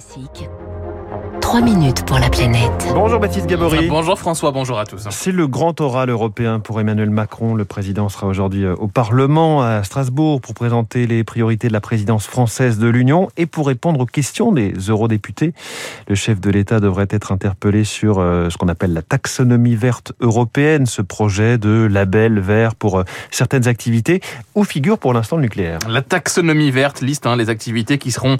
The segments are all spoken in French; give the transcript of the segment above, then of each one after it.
Classique. 3 minutes pour la planète. Bonjour Baptiste Gabory. Bonjour François, bonjour à tous. C'est le grand oral européen pour Emmanuel Macron. Le président sera aujourd'hui euh, au Parlement à Strasbourg pour présenter les priorités de la présidence française de l'Union et pour répondre aux questions des eurodéputés. Le chef de l'État devrait être interpellé sur euh, ce qu'on appelle la taxonomie verte européenne, ce projet de label vert pour euh, certaines activités où figure pour l'instant le nucléaire. La taxonomie verte liste hein, les activités qui seront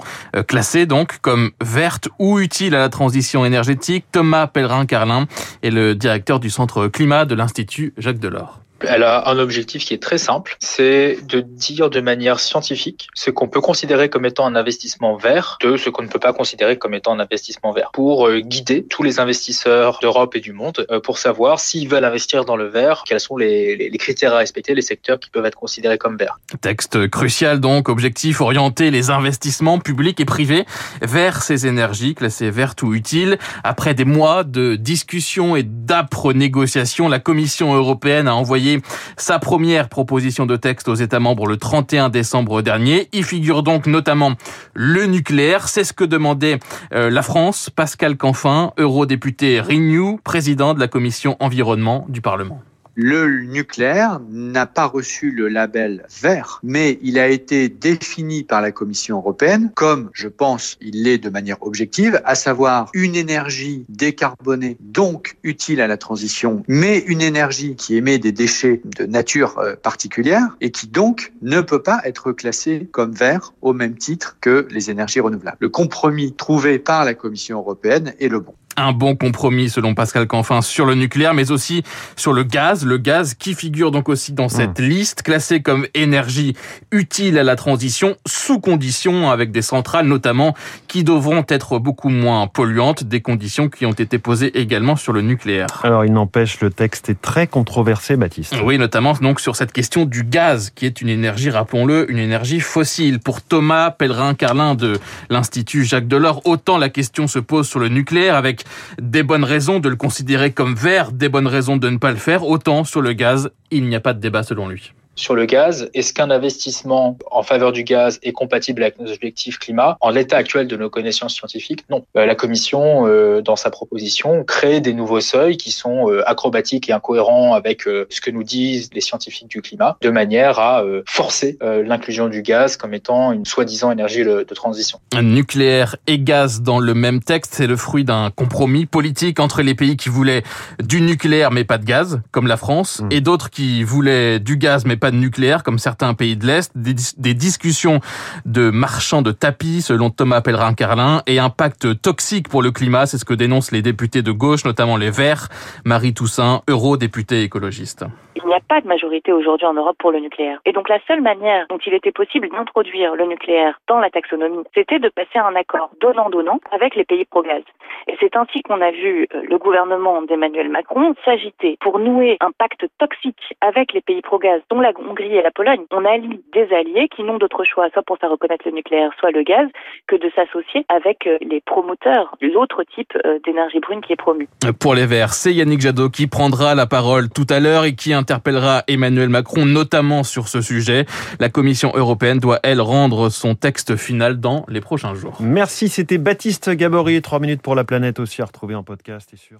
classées donc comme vertes ou utiles à la transition énergétique. Thomas Pellerin-Carlin est le directeur du Centre Climat de l'Institut Jacques Delors. Elle a un objectif qui est très simple, c'est de dire de manière scientifique ce qu'on peut considérer comme étant un investissement vert de ce qu'on ne peut pas considérer comme étant un investissement vert, pour euh, guider tous les investisseurs d'Europe et du monde euh, pour savoir s'ils veulent investir dans le vert, quels sont les, critères à respecter, les secteurs qui peuvent être considérés comme verts. Texte crucial donc, objectif orienter les investissements publics et privés vers ces énergies classées vertes ou utiles. Après des mois de discussions et d'âpres négociations, la Commission européenne a envoyé sa première proposition de texte aux États membres le 31 décembre dernier. Il figure donc notamment le nucléaire. C'est ce que demandait euh, la France. Pascal Canfin, eurodéputé Renew, président de la commission environnement du Parlement le nucléaire n'a pas reçu le label vert, mais il a été défini par la Commission européenne comme, je pense, il l'est de manière objective, à savoir une énergie décarbonée, donc utile à la transition, mais une énergie qui émet des déchets de nature euh, particulière et qui donc ne peut pas être classée comme vert au même titre que les énergies renouvelables. Le compromis trouvé par la Commission européenne est le bon un bon compromis selon Pascal Canfin sur le nucléaire, mais aussi sur le gaz. Le gaz qui figure donc aussi dans cette mmh. liste, classé comme énergie utile à la transition, sous conditions, avec des centrales notamment, qui devront être beaucoup moins polluantes, des conditions qui ont été posées également sur le nucléaire. Alors il n'empêche, le texte est très controversé, Baptiste. Oui, notamment donc sur cette question du gaz, qui est une énergie, rappelons-le, une énergie fossile. Pour Thomas Pellerin-Carlin de l'Institut Jacques Delors, autant la question se pose sur le nucléaire avec des bonnes raisons de le considérer comme vert, des bonnes raisons de ne pas le faire. Autant sur le gaz, il n'y a pas de débat selon lui sur le gaz. Est-ce qu'un investissement en faveur du gaz est compatible avec nos objectifs climat? En l'état actuel de nos connaissances scientifiques, non. Euh, la Commission, euh, dans sa proposition, crée des nouveaux seuils qui sont euh, acrobatiques et incohérents avec ce que nous disent les scientifiques du climat, de manière à forcer l'inclusion du gaz comme étant une soi-disant énergie de transition. Nucléaire et gaz dans le même texte, c'est le fruit d'un compromis politique entre les pays qui voulaient du nucléaire mais pas de gaz, comme la France, mmh. et d'autres qui voulaient du gaz mais pas nucléaire comme certains pays de l'Est, des, discussions de marchands de tapis selon Thomas Pellerin-Carlin et un pacte toxique pour le climat, c'est ce que dénoncent les députés de gauche, notamment les Verts, Marie Toussaint, eurodéputée écologiste. Il n'y a pas de majorité aujourd'hui en Europe pour le nucléaire. Et donc la seule manière dont il était possible d'introduire le nucléaire dans la taxonomie, c'était de passer un accord donnant-donnant avec les pays pro-gaz. Et c'est ainsi qu'on a vu euh, le gouvernement d'Emmanuel Macron s'agiter pour nouer un pacte toxique avec les pays pro-gaz, dont la Hongrie et la Pologne. On allie des alliés qui n'ont d'autre choix, soit pour faire reconnaître le nucléaire, soit le gaz, que de s'associer avec euh, les promoteurs, l'autre type euh, d'énergie brune qui est promu. Pour les Verts, c'est Yannick Jadot qui prendra la parole tout à l'heure et qui interpellera Emmanuel Macron, notamment sur ce sujet. La Commission européenne doit, elle, rendre son texte final dans les prochains jours. Merci, c'était Baptiste Gabory. Trois minutes pour la planète aussi à retrouver en podcast et sur